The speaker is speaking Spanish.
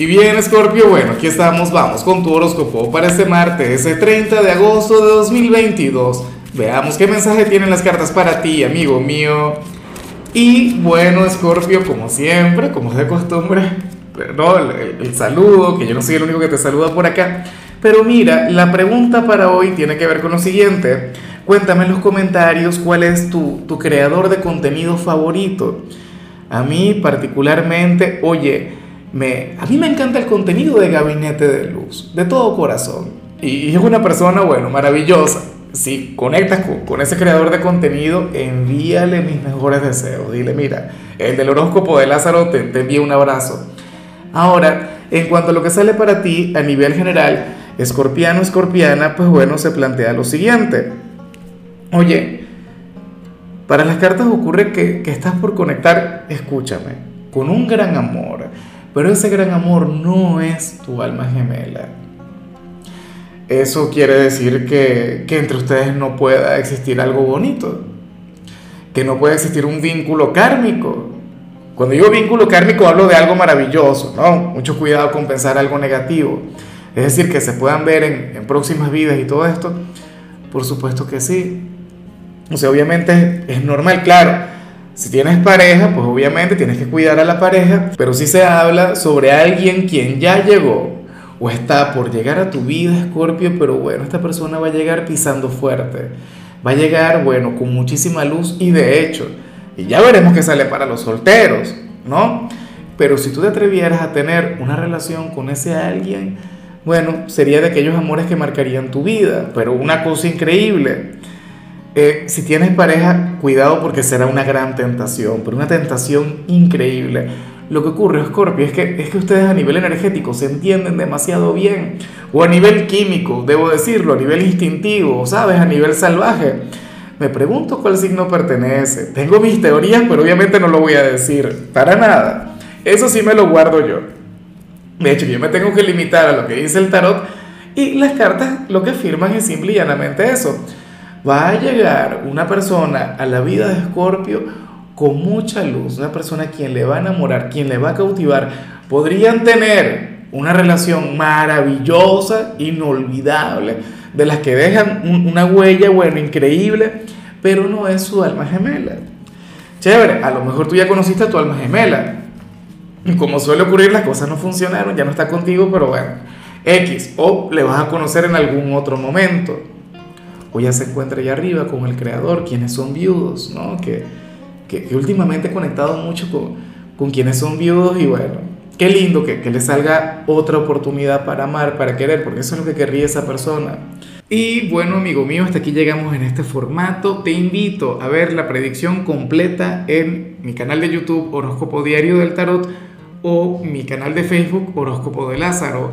Y bien, Scorpio, bueno, aquí estamos, vamos con tu horóscopo para este martes, ese 30 de agosto de 2022. Veamos qué mensaje tienen las cartas para ti, amigo mío. Y bueno, Scorpio, como siempre, como de costumbre, ¿no? El, el, saludo, que yo no soy el único que te saluda por acá. Pero mira, la pregunta para hoy tiene que ver con lo siguiente. Cuéntame en los comentarios cuál es tu, tu creador de contenido favorito. A mí particularmente, oye, me, a mí me encanta el contenido de Gabinete de Luz, de todo corazón. Y, es una persona, bueno, maravillosa. Si conectas con, ese creador de contenido, envíale mis mejores deseos. Dile, mira, el del horóscopo de Lázaro te, te envía un abrazo. Ahora, en cuanto a lo que sale para ti a nivel general, escorpiano, escorpiana, pues bueno, se plantea lo siguiente. Oye, para las cartas ocurre que, que estás por conectar, escúchame, con un gran amor pero ese gran amor no es tu alma gemela. Eso quiere decir que, entre ustedes no pueda existir algo bonito, que no puede existir un vínculo kármico. Cuando digo vínculo kármico hablo de algo maravilloso, ¿no? Mucho cuidado con pensar algo negativo. Es decir, que se puedan ver en, en próximas vidas y todo esto. Por supuesto que sí. O sea, obviamente es normal, claro si tienes pareja, pues obviamente tienes que cuidar a la pareja, pero si se habla sobre alguien quien ya llegó o está por llegar a tu vida, Scorpio, pero bueno, esta persona va a llegar pisando fuerte, va a llegar, bueno, con muchísima luz y de hecho, y ya veremos qué sale para los solteros, ¿no? Pero si tú te atrevieras a tener una relación con ese alguien, bueno, sería de aquellos amores que marcarían tu vida, pero una cosa increíble eh, si tienes pareja, cuidado porque será una gran tentación, pero una tentación increíble. Lo que ocurre, Scorpio, es que, es que ustedes a nivel energético se entienden demasiado bien, o a nivel químico, debo decirlo, a nivel instintivo, ¿sabes? A nivel salvaje. Me pregunto cuál signo pertenece. Tengo mis teorías, pero obviamente no lo voy a decir, para nada. Eso sí me lo guardo yo. De hecho, yo me tengo que limitar a lo que dice el tarot y las cartas lo que afirman es simple y llanamente eso va a llegar una persona a la vida de Escorpio con mucha luz, una persona a quien le va a enamorar, quien le va a cautivar. Podrían tener una relación maravillosa, inolvidable, de las que dejan una huella, bueno, increíble, pero no es su alma gemela. Chévere, a lo mejor tú ya conociste a tu alma gemela. Y como suele ocurrir, las cosas no funcionaron, ya no está contigo, pero bueno, X, o le vas a conocer en algún otro momento o ya se encuentra allá arriba con el creador, quienes son viudos, ¿no? Que, que, últimamente he conectado mucho con, con, quienes son viudos y bueno, qué lindo que, que le salga otra oportunidad para amar, para querer, porque eso es lo que querría esa persona. Y bueno, amigo mío, hasta aquí llegamos en este formato. Te invito a ver la predicción completa en mi canal de YouTube Horóscopo Diario del Tarot o mi canal de Facebook Horóscopo de Lázaro.